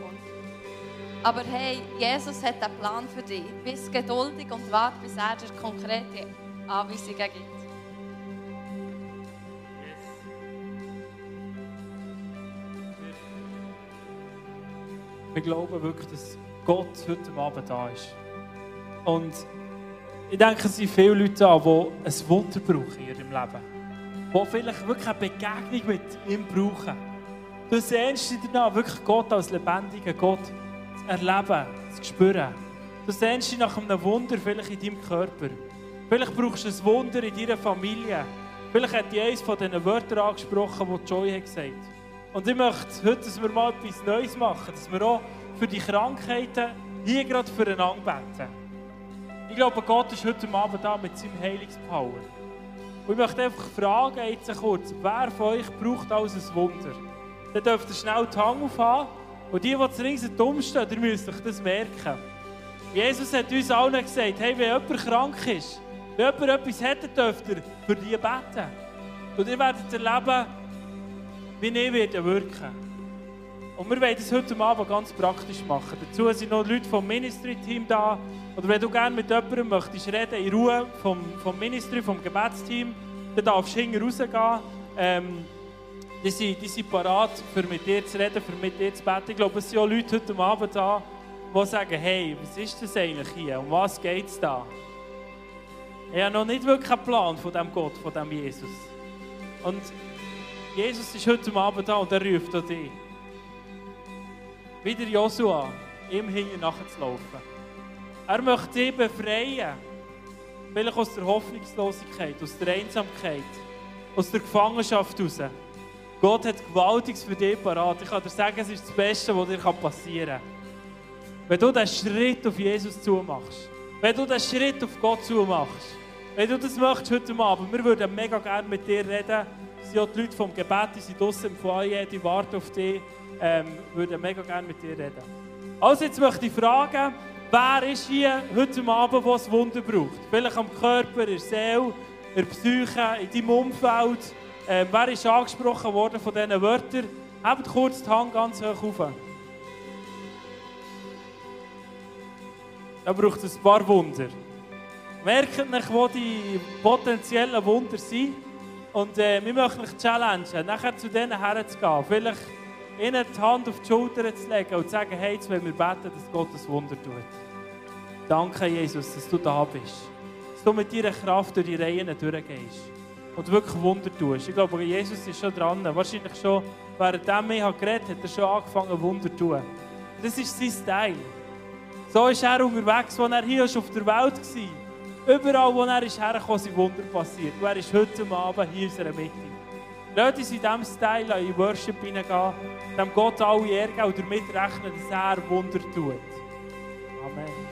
Aber hey, Jesus hat einen Plan für dich. Bist geduldig und warte, bis er dir konkrete Anweisungen gibt. Wir glauben wirklich, dass Gott heute Abend da ist. Und ich denke, es sind viele Leute die ein Wunder brauchen in ihrem Leben. Die vielleicht wirklich eine Begegnung mit ihm brauchen. Du sehnst dich danach, wirklich Gott als lebendigen Gott erleben, zu spüren. Du sehnst dich nach einem Wunder vielleicht in deinem Körper. Vielleicht brauchst du ein Wunder in deiner Familie. Vielleicht hat die eines von diesen Wörtern angesprochen, die Joy hat gesagt Und ich möchte heute, dass wir mal etwas Neues machen, dass wir auch für die Krankheiten hier gerade füreinander beten. Glaube, Gott ist heute Abend da mit seinem Heilungspower. Und ich möchte einfach fragen, jetzt kurz, wer von euch braucht alles ein Wunder? Dann dürft ihr schnell die Hand aufhaben. Und die, die ringsherum stehen, ihr müsst euch das merken. Jesus hat uns allen gesagt, hey, wenn jemand krank ist, wenn jemand etwas hätte, dürft ihr für die beten. Und ihr werdet erleben, wie ich werde wirken. Und wir wollen das heute Abend ganz praktisch machen. Dazu sind noch Leute vom Ministry-Team da. Oder wenn du gerne mit jemandem möchtest reden, in Ruhe vom, vom Ministry, vom Gebetsteam, dann darfst du hinten rausgehen. Ähm, die sind, die sind parat, für mit dir zu reden, für mit dir zu beten. Ich glaube, es sind auch Leute heute Abend da, die sagen, hey, was ist das eigentlich hier? Um was geht es da? Ich habe noch nicht wirklich einen Plan von diesem Gott, von diesem Jesus. Und Jesus ist heute Abend da und er ruft dich. Wieder Joshua, ihm hinten nachzulaufen. Er möchte dich befreien. Vielleicht aus der Hoffnungslosigkeit, aus der Einsamkeit, aus der Gefangenschaft heraus. Gott hat Gewaltiges für dich parat. Ich kann dir sagen, es ist das Beste, was dir passieren kann. Wenn du diesen Schritt auf Jesus zumachst, wenn du diesen Schritt auf Gott zumachst, wenn du das möchtest heute Abend, wir würden mega gerne mit dir reden. Es sind auch die Leute vom Gebet, die sind draußen im Foyer, die warten auf dich. Ähm, würden mega gerne mit dir reden. Also jetzt möchte ich fragen, wer ist hier heute Abend, der ein Wunder braucht? Vielleicht am Körper, in der Seele, in der Psyche, in deinem Umfeld. Ähm, wer ist angesprochen worden von diesen Wörtern? Hebt kurz die Hand ganz hoch auf. Da braucht es ein paar Wunder. Merkt nicht, wo die potenziellen Wunder sind. Und äh, wir möchten euch challengen, nachher zu denen herzugehen. Vielleicht ihnen die Hand auf die Schulter zu legen und zu sagen, hey, jetzt wollen wir beten, dass Gott das Wunder tut. Danke, Jesus, dass du da bist. Dass du mit deiner Kraft durch die Reihen durchgehst und wirklich Wunder tust. Ich glaube, Jesus ist schon dran. Wahrscheinlich schon, während er geredet hat, hat er schon angefangen, Wunder zu tun. Das ist sein Style. So ist er unterwegs, als er hier auf der Welt war. Überall, wo er ist hergekommen, sind Wunder passiert. Und er ist heute Abend hier in unserer Mitte. Lasst uns in diesem Style in Worship hineingehen, dem Gott alle Ehre und damit rechnen, dass er Wunder tut. Amen.